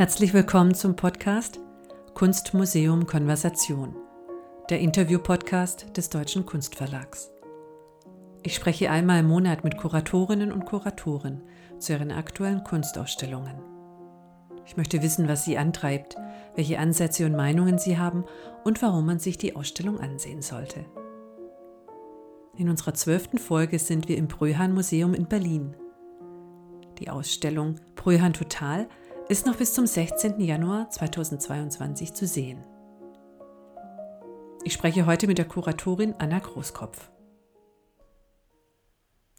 Herzlich willkommen zum Podcast Kunstmuseum Konversation, der Interview-Podcast des Deutschen Kunstverlags. Ich spreche einmal im Monat mit Kuratorinnen und Kuratoren zu ihren aktuellen Kunstausstellungen. Ich möchte wissen, was sie antreibt, welche Ansätze und Meinungen sie haben und warum man sich die Ausstellung ansehen sollte. In unserer zwölften Folge sind wir im Bröhan Museum in Berlin. Die Ausstellung Bröhan Total ist noch bis zum 16. Januar 2022 zu sehen. Ich spreche heute mit der Kuratorin Anna Großkopf.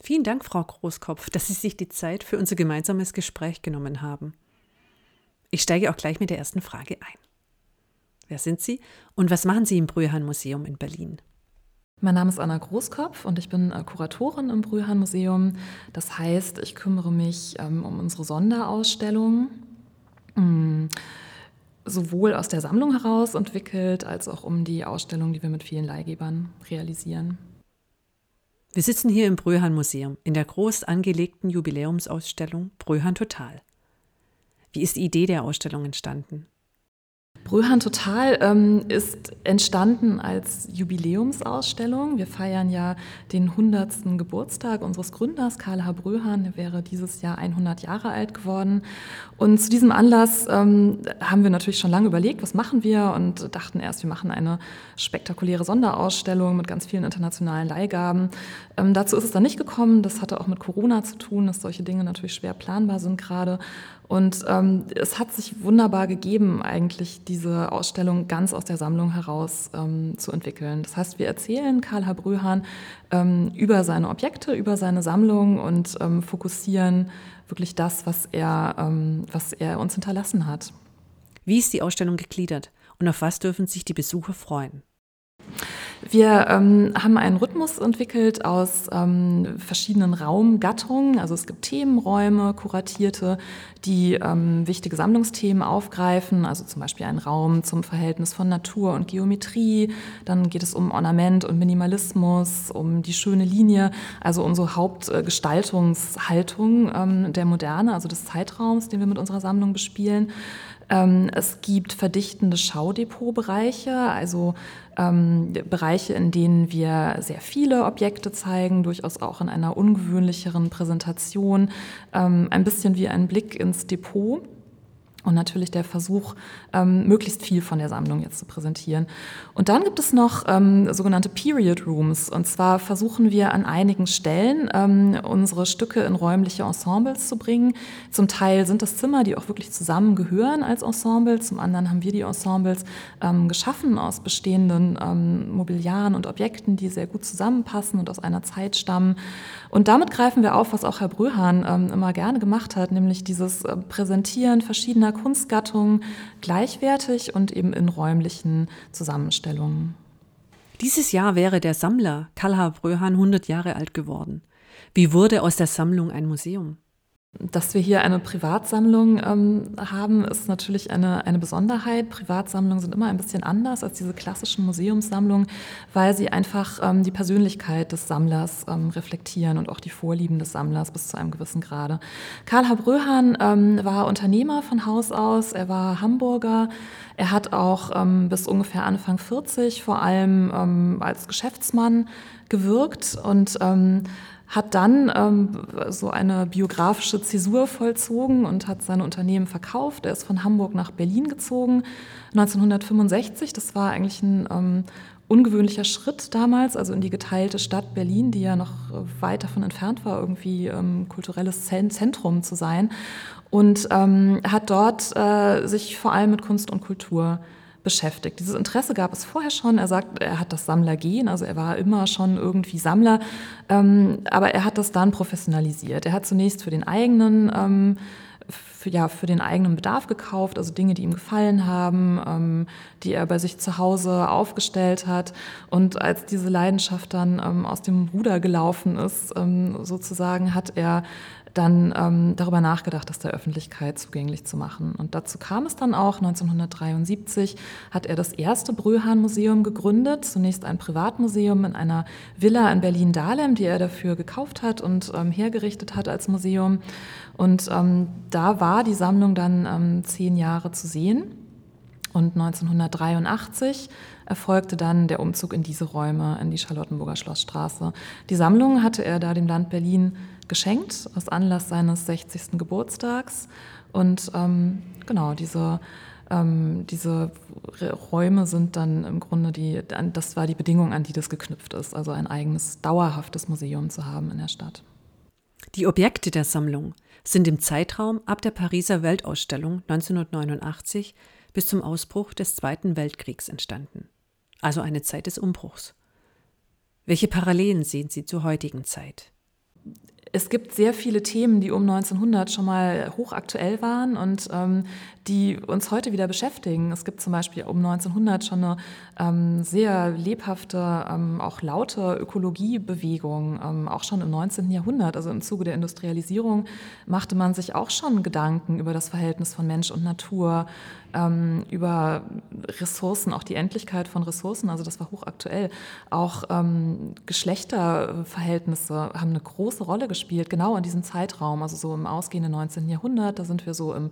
Vielen Dank, Frau Großkopf, dass Sie sich die Zeit für unser gemeinsames Gespräch genommen haben. Ich steige auch gleich mit der ersten Frage ein. Wer sind Sie und was machen Sie im Brühhan Museum in Berlin? Mein Name ist Anna Großkopf und ich bin äh, Kuratorin im Brühhan Museum. Das heißt, ich kümmere mich ähm, um unsere Sonderausstellung Mm, sowohl aus der Sammlung heraus entwickelt, als auch um die Ausstellung, die wir mit vielen Leihgebern realisieren. Wir sitzen hier im Bröhan Museum in der groß angelegten Jubiläumsausstellung Bröhan Total. Wie ist die Idee der Ausstellung entstanden? Bröhan Total ähm, ist entstanden als Jubiläumsausstellung. Wir feiern ja den 100. Geburtstag unseres Gründers, Karl H. Bröhan. Der wäre dieses Jahr 100 Jahre alt geworden. Und zu diesem Anlass ähm, haben wir natürlich schon lange überlegt, was machen wir und dachten erst, wir machen eine spektakuläre Sonderausstellung mit ganz vielen internationalen Leihgaben. Ähm, dazu ist es dann nicht gekommen. Das hatte auch mit Corona zu tun, dass solche Dinge natürlich schwer planbar sind gerade. Und ähm, es hat sich wunderbar gegeben, eigentlich diese Ausstellung ganz aus der Sammlung heraus ähm, zu entwickeln. Das heißt, wir erzählen Karl H. Brühan ähm, über seine Objekte, über seine Sammlung und ähm, fokussieren wirklich das, was er, ähm, was er uns hinterlassen hat. Wie ist die Ausstellung gegliedert und auf was dürfen sich die Besucher freuen? Wir ähm, haben einen Rhythmus entwickelt aus ähm, verschiedenen Raumgattungen. Also es gibt Themenräume, kuratierte, die ähm, wichtige Sammlungsthemen aufgreifen. Also zum Beispiel ein Raum zum Verhältnis von Natur und Geometrie. Dann geht es um Ornament und Minimalismus, um die schöne Linie, also um so Hauptgestaltungshaltung ähm, der Moderne, also des Zeitraums, den wir mit unserer Sammlung bespielen. Ähm, es gibt verdichtende Schaudepotbereiche, also ähm, Bereiche, in denen wir sehr viele Objekte zeigen, durchaus auch in einer ungewöhnlicheren Präsentation, ähm, ein bisschen wie ein Blick ins Depot und natürlich der Versuch, ähm, möglichst viel von der Sammlung jetzt zu präsentieren. Und dann gibt es noch ähm, sogenannte Period Rooms. Und zwar versuchen wir an einigen Stellen ähm, unsere Stücke in räumliche Ensembles zu bringen. Zum Teil sind das Zimmer, die auch wirklich zusammengehören als Ensemble. Zum anderen haben wir die Ensembles ähm, geschaffen aus bestehenden ähm, Mobiliaren und Objekten, die sehr gut zusammenpassen und aus einer Zeit stammen. Und damit greifen wir auf, was auch Herr Bröhan ähm, immer gerne gemacht hat, nämlich dieses äh, Präsentieren verschiedener verschiedener Kunstgattungen gleichwertig und eben in räumlichen Zusammenstellungen. Dieses Jahr wäre der Sammler Karl Bröhan 100 Jahre alt geworden. Wie wurde aus der Sammlung ein Museum? Dass wir hier eine Privatsammlung ähm, haben, ist natürlich eine, eine Besonderheit. Privatsammlungen sind immer ein bisschen anders als diese klassischen Museumssammlungen, weil sie einfach ähm, die Persönlichkeit des Sammlers ähm, reflektieren und auch die Vorlieben des Sammlers bis zu einem gewissen Grade. Karl H. Bröhan ähm, war Unternehmer von Haus aus, er war Hamburger. Er hat auch ähm, bis ungefähr Anfang 40 vor allem ähm, als Geschäftsmann gewirkt und hat dann ähm, so eine biografische Zäsur vollzogen und hat sein Unternehmen verkauft. Er ist von Hamburg nach Berlin gezogen 1965. Das war eigentlich ein ähm, ungewöhnlicher Schritt damals, also in die geteilte Stadt Berlin, die ja noch weit davon entfernt war, irgendwie ähm, kulturelles Zentrum zu sein. Und ähm, hat dort äh, sich vor allem mit Kunst und Kultur beschäftigt. Dieses Interesse gab es vorher schon. Er sagt, er hat das Sammlergehen, also er war immer schon irgendwie Sammler, ähm, aber er hat das dann professionalisiert. Er hat zunächst für den eigenen ähm, für, ja, für den eigenen Bedarf gekauft, also Dinge, die ihm gefallen haben, ähm, die er bei sich zu Hause aufgestellt hat. Und als diese Leidenschaft dann ähm, aus dem Ruder gelaufen ist, ähm, sozusagen, hat er dann ähm, darüber nachgedacht, das der Öffentlichkeit zugänglich zu machen. Und dazu kam es dann auch. 1973 hat er das erste Bröhan-Museum gegründet, zunächst ein Privatmuseum in einer Villa in Berlin-Dahlem, die er dafür gekauft hat und ähm, hergerichtet hat als Museum. Und ähm, da war die Sammlung dann ähm, zehn Jahre zu sehen. Und 1983 erfolgte dann der Umzug in diese Räume, in die Charlottenburger Schlossstraße. Die Sammlung hatte er da dem Land Berlin geschenkt aus Anlass seines 60. Geburtstags. Und ähm, genau, diese, ähm, diese Räume sind dann im Grunde die, das war die Bedingung, an die das geknüpft ist, also ein eigenes, dauerhaftes Museum zu haben in der Stadt. Die Objekte der Sammlung sind im Zeitraum ab der Pariser Weltausstellung 1989 bis zum Ausbruch des Zweiten Weltkriegs entstanden, also eine Zeit des Umbruchs. Welche Parallelen sehen Sie zur heutigen Zeit? Es gibt sehr viele Themen, die um 1900 schon mal hochaktuell waren und ähm, die uns heute wieder beschäftigen. Es gibt zum Beispiel um 1900 schon eine ähm, sehr lebhafte, ähm, auch laute Ökologiebewegung, ähm, auch schon im 19. Jahrhundert. Also im Zuge der Industrialisierung machte man sich auch schon Gedanken über das Verhältnis von Mensch und Natur, ähm, über Ressourcen, auch die Endlichkeit von Ressourcen, also das war hochaktuell. Auch ähm, Geschlechterverhältnisse haben eine große Rolle gespielt, genau in diesem Zeitraum, also so im ausgehenden 19. Jahrhundert, da sind wir so im,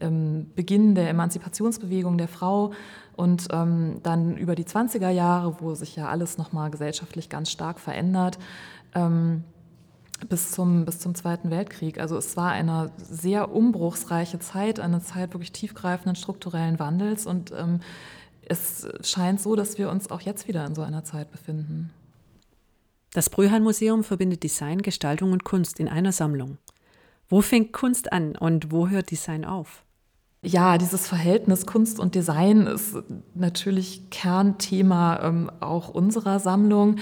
im Beginn der Emanzipationsbewegung der Frau und ähm, dann über die 20er Jahre, wo sich ja alles nochmal gesellschaftlich ganz stark verändert. Ähm, bis zum, bis zum Zweiten Weltkrieg. Also es war eine sehr umbruchsreiche Zeit, eine Zeit wirklich tiefgreifenden strukturellen Wandels und ähm, es scheint so, dass wir uns auch jetzt wieder in so einer Zeit befinden. Das Brühan-Museum verbindet Design, Gestaltung und Kunst in einer Sammlung. Wo fängt Kunst an und wo hört Design auf? Ja, dieses Verhältnis Kunst und Design ist natürlich Kernthema ähm, auch unserer Sammlung.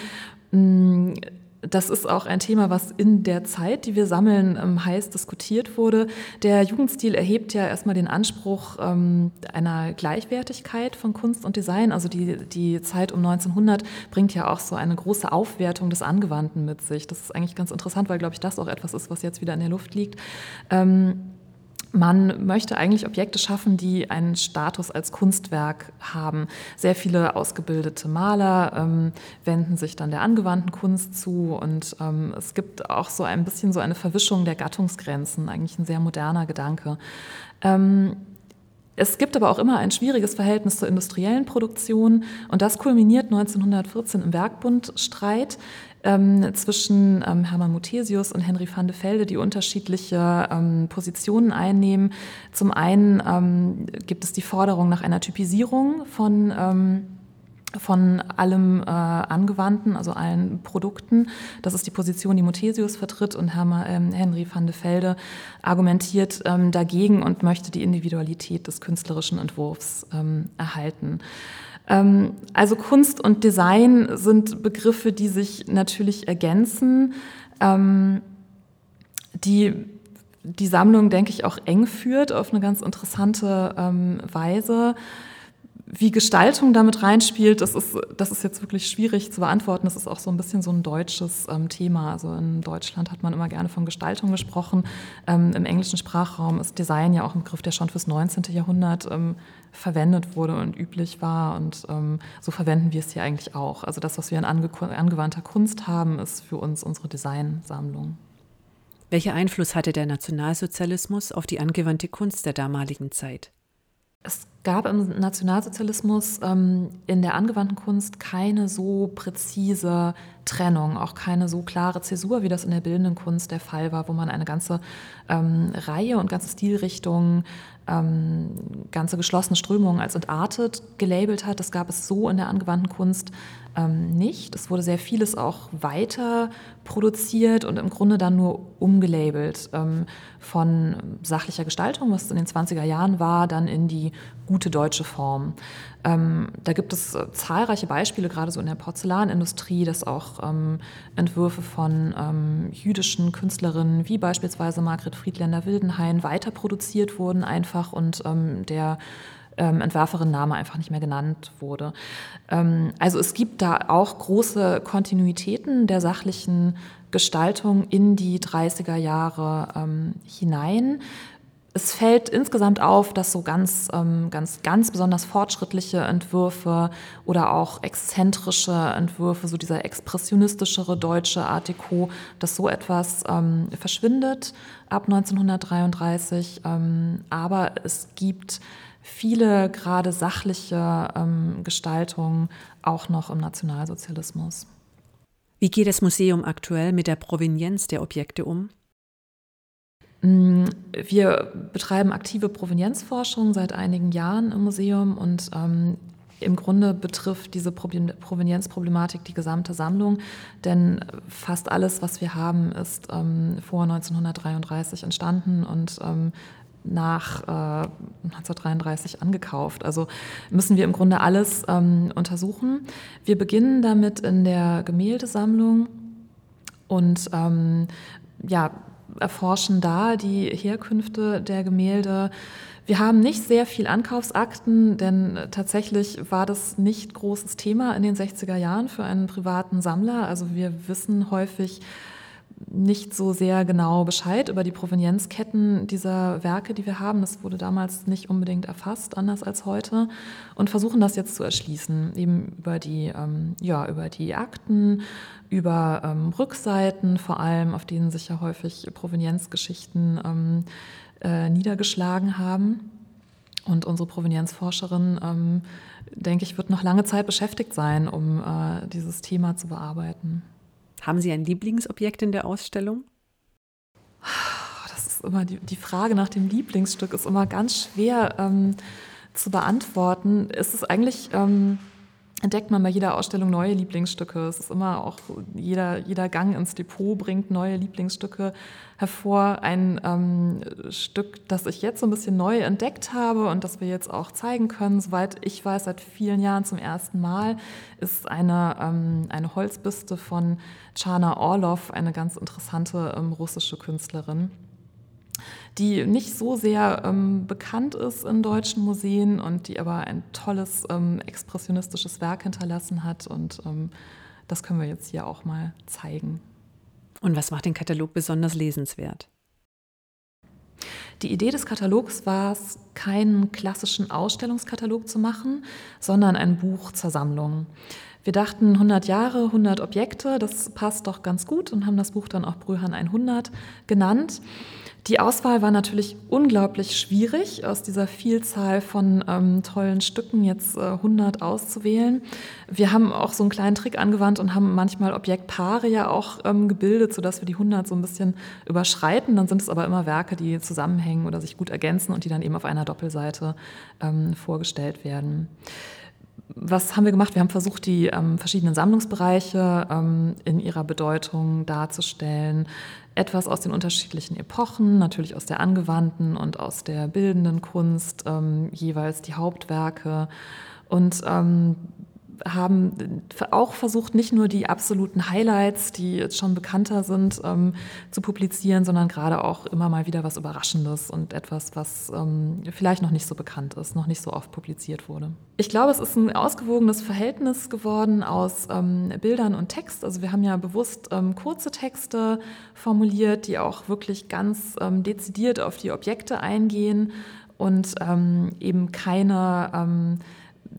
Mm, das ist auch ein Thema, was in der Zeit, die wir sammeln, ähm, heiß diskutiert wurde. Der Jugendstil erhebt ja erstmal den Anspruch ähm, einer Gleichwertigkeit von Kunst und Design. Also die, die Zeit um 1900 bringt ja auch so eine große Aufwertung des Angewandten mit sich. Das ist eigentlich ganz interessant, weil, glaube ich, das auch etwas ist, was jetzt wieder in der Luft liegt. Ähm, man möchte eigentlich Objekte schaffen, die einen Status als Kunstwerk haben. Sehr viele ausgebildete Maler ähm, wenden sich dann der angewandten Kunst zu und ähm, es gibt auch so ein bisschen so eine Verwischung der Gattungsgrenzen, eigentlich ein sehr moderner Gedanke. Ähm, es gibt aber auch immer ein schwieriges Verhältnis zur industriellen Produktion und das kulminiert 1914 im Werkbundstreit ähm, zwischen ähm, Hermann Muthesius und Henry van de Velde, die unterschiedliche ähm, Positionen einnehmen. Zum einen ähm, gibt es die Forderung nach einer Typisierung von ähm, von allem äh, Angewandten, also allen Produkten. Das ist die Position, die Muthesius vertritt und Herr, ähm, Henry van de Velde argumentiert ähm, dagegen und möchte die Individualität des künstlerischen Entwurfs ähm, erhalten. Ähm, also Kunst und Design sind Begriffe, die sich natürlich ergänzen, ähm, die die Sammlung, denke ich, auch eng führt auf eine ganz interessante ähm, Weise. Wie Gestaltung damit reinspielt, das ist, das ist jetzt wirklich schwierig zu beantworten. Das ist auch so ein bisschen so ein deutsches ähm, Thema. Also in Deutschland hat man immer gerne von Gestaltung gesprochen. Ähm, Im englischen Sprachraum ist Design ja auch ein Begriff, der schon fürs 19. Jahrhundert ähm, verwendet wurde und üblich war. Und ähm, so verwenden wir es hier eigentlich auch. Also das, was wir an ange angewandter Kunst haben, ist für uns unsere Designsammlung. Welcher Einfluss hatte der Nationalsozialismus auf die angewandte Kunst der damaligen Zeit? Es gab im Nationalsozialismus ähm, in der angewandten Kunst keine so präzise Trennung, auch keine so klare Zäsur, wie das in der bildenden Kunst der Fall war, wo man eine ganze ähm, Reihe und ganze Stilrichtungen, ähm, ganze geschlossene Strömungen als entartet gelabelt hat. Das gab es so in der angewandten Kunst ähm, nicht. Es wurde sehr vieles auch weiter produziert und im Grunde dann nur umgelabelt. Ähm, von sachlicher Gestaltung, was in den 20er Jahren war, dann in die gute deutsche Form. Ähm, da gibt es äh, zahlreiche Beispiele, gerade so in der Porzellanindustrie, dass auch ähm, Entwürfe von ähm, jüdischen Künstlerinnen wie beispielsweise Margret Friedländer-Wildenhain weiter produziert wurden einfach und ähm, der ähm, Entwerferin-Name einfach nicht mehr genannt wurde. Ähm, also es gibt da auch große Kontinuitäten der sachlichen Gestaltung in die 30er Jahre ähm, hinein. Es fällt insgesamt auf, dass so ganz, ähm, ganz, ganz besonders fortschrittliche Entwürfe oder auch exzentrische Entwürfe, so dieser expressionistischere deutsche Art Deco, dass so etwas ähm, verschwindet ab 1933. Ähm, aber es gibt viele gerade sachliche ähm, Gestaltungen auch noch im Nationalsozialismus. Wie geht das Museum aktuell mit der Provenienz der Objekte um? Mm, wir betreiben aktive Provenienzforschung seit einigen Jahren im Museum und ähm, im Grunde betrifft diese Provenienzproblematik die gesamte Sammlung, denn fast alles, was wir haben, ist ähm, vor 1933 entstanden und ähm, nach äh, 1933 angekauft. Also müssen wir im Grunde alles ähm, untersuchen. Wir beginnen damit in der Gemäldesammlung und ähm, ja, erforschen da die Herkünfte der Gemälde. Wir haben nicht sehr viel Ankaufsakten, denn tatsächlich war das nicht großes Thema in den 60er Jahren für einen privaten Sammler. Also wir wissen häufig nicht so sehr genau Bescheid über die Provenienzketten dieser Werke, die wir haben. Das wurde damals nicht unbedingt erfasst, anders als heute. Und versuchen das jetzt zu erschließen, eben über die, ähm, ja, über die Akten, über ähm, Rückseiten vor allem, auf denen sich ja häufig Provenienzgeschichten ähm, äh, niedergeschlagen haben. Und unsere Provenienzforscherin, ähm, denke ich, wird noch lange Zeit beschäftigt sein, um äh, dieses Thema zu bearbeiten. Haben Sie ein Lieblingsobjekt in der Ausstellung? Das ist immer die, die Frage nach dem Lieblingsstück ist immer ganz schwer ähm, zu beantworten. Es ist eigentlich ähm, entdeckt man bei jeder Ausstellung neue Lieblingsstücke. Es ist immer auch jeder, jeder Gang ins Depot bringt neue Lieblingsstücke hervor. Ein ähm, Stück, das ich jetzt so ein bisschen neu entdeckt habe und das wir jetzt auch zeigen können, soweit ich weiß, seit vielen Jahren zum ersten Mal, ist eine, ähm, eine Holzbüste von Chana Orlov, eine ganz interessante ähm, russische Künstlerin die nicht so sehr ähm, bekannt ist in deutschen Museen und die aber ein tolles ähm, expressionistisches Werk hinterlassen hat. Und ähm, das können wir jetzt hier auch mal zeigen. Und was macht den Katalog besonders lesenswert? Die Idee des Katalogs war es, keinen klassischen Ausstellungskatalog zu machen, sondern ein Buch zur Sammlung. Wir dachten 100 Jahre, 100 Objekte, das passt doch ganz gut und haben das Buch dann auch Brühan 100 genannt. Die Auswahl war natürlich unglaublich schwierig, aus dieser Vielzahl von ähm, tollen Stücken jetzt äh, 100 auszuwählen. Wir haben auch so einen kleinen Trick angewandt und haben manchmal Objektpaare ja auch ähm, gebildet, sodass wir die 100 so ein bisschen überschreiten. Dann sind es aber immer Werke, die zusammenhängen oder sich gut ergänzen und die dann eben auf einer Doppelseite ähm, vorgestellt werden was haben wir gemacht? Wir haben versucht, die ähm, verschiedenen Sammlungsbereiche ähm, in ihrer Bedeutung darzustellen. Etwas aus den unterschiedlichen Epochen, natürlich aus der angewandten und aus der bildenden Kunst, ähm, jeweils die Hauptwerke. Und ähm, haben auch versucht, nicht nur die absoluten Highlights, die jetzt schon bekannter sind, ähm, zu publizieren, sondern gerade auch immer mal wieder was Überraschendes und etwas, was ähm, vielleicht noch nicht so bekannt ist, noch nicht so oft publiziert wurde. Ich glaube, es ist ein ausgewogenes Verhältnis geworden aus ähm, Bildern und Text. Also wir haben ja bewusst ähm, kurze Texte formuliert, die auch wirklich ganz ähm, dezidiert auf die Objekte eingehen und ähm, eben keine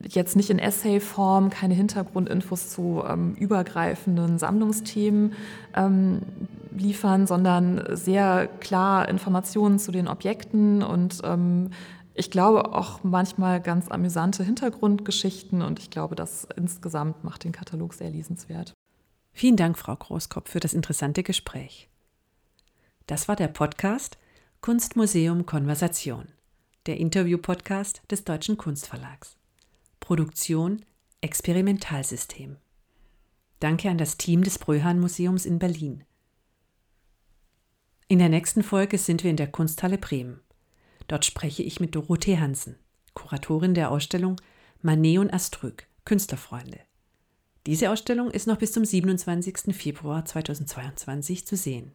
jetzt nicht in Essay-Form, keine Hintergrundinfos zu ähm, übergreifenden Sammlungsthemen ähm, liefern, sondern sehr klar Informationen zu den Objekten und ähm, ich glaube auch manchmal ganz amüsante Hintergrundgeschichten und ich glaube, das insgesamt macht den Katalog sehr lesenswert. Vielen Dank, Frau Großkopf, für das interessante Gespräch. Das war der Podcast Kunstmuseum Konversation, der Interview-Podcast des Deutschen Kunstverlags. Produktion Experimentalsystem. Danke an das Team des Bröhan Museums in Berlin. In der nächsten Folge sind wir in der Kunsthalle Bremen. Dort spreche ich mit Dorothee Hansen, Kuratorin der Ausstellung Manet und Astrück, Künstlerfreunde. Diese Ausstellung ist noch bis zum 27. Februar 2022 zu sehen.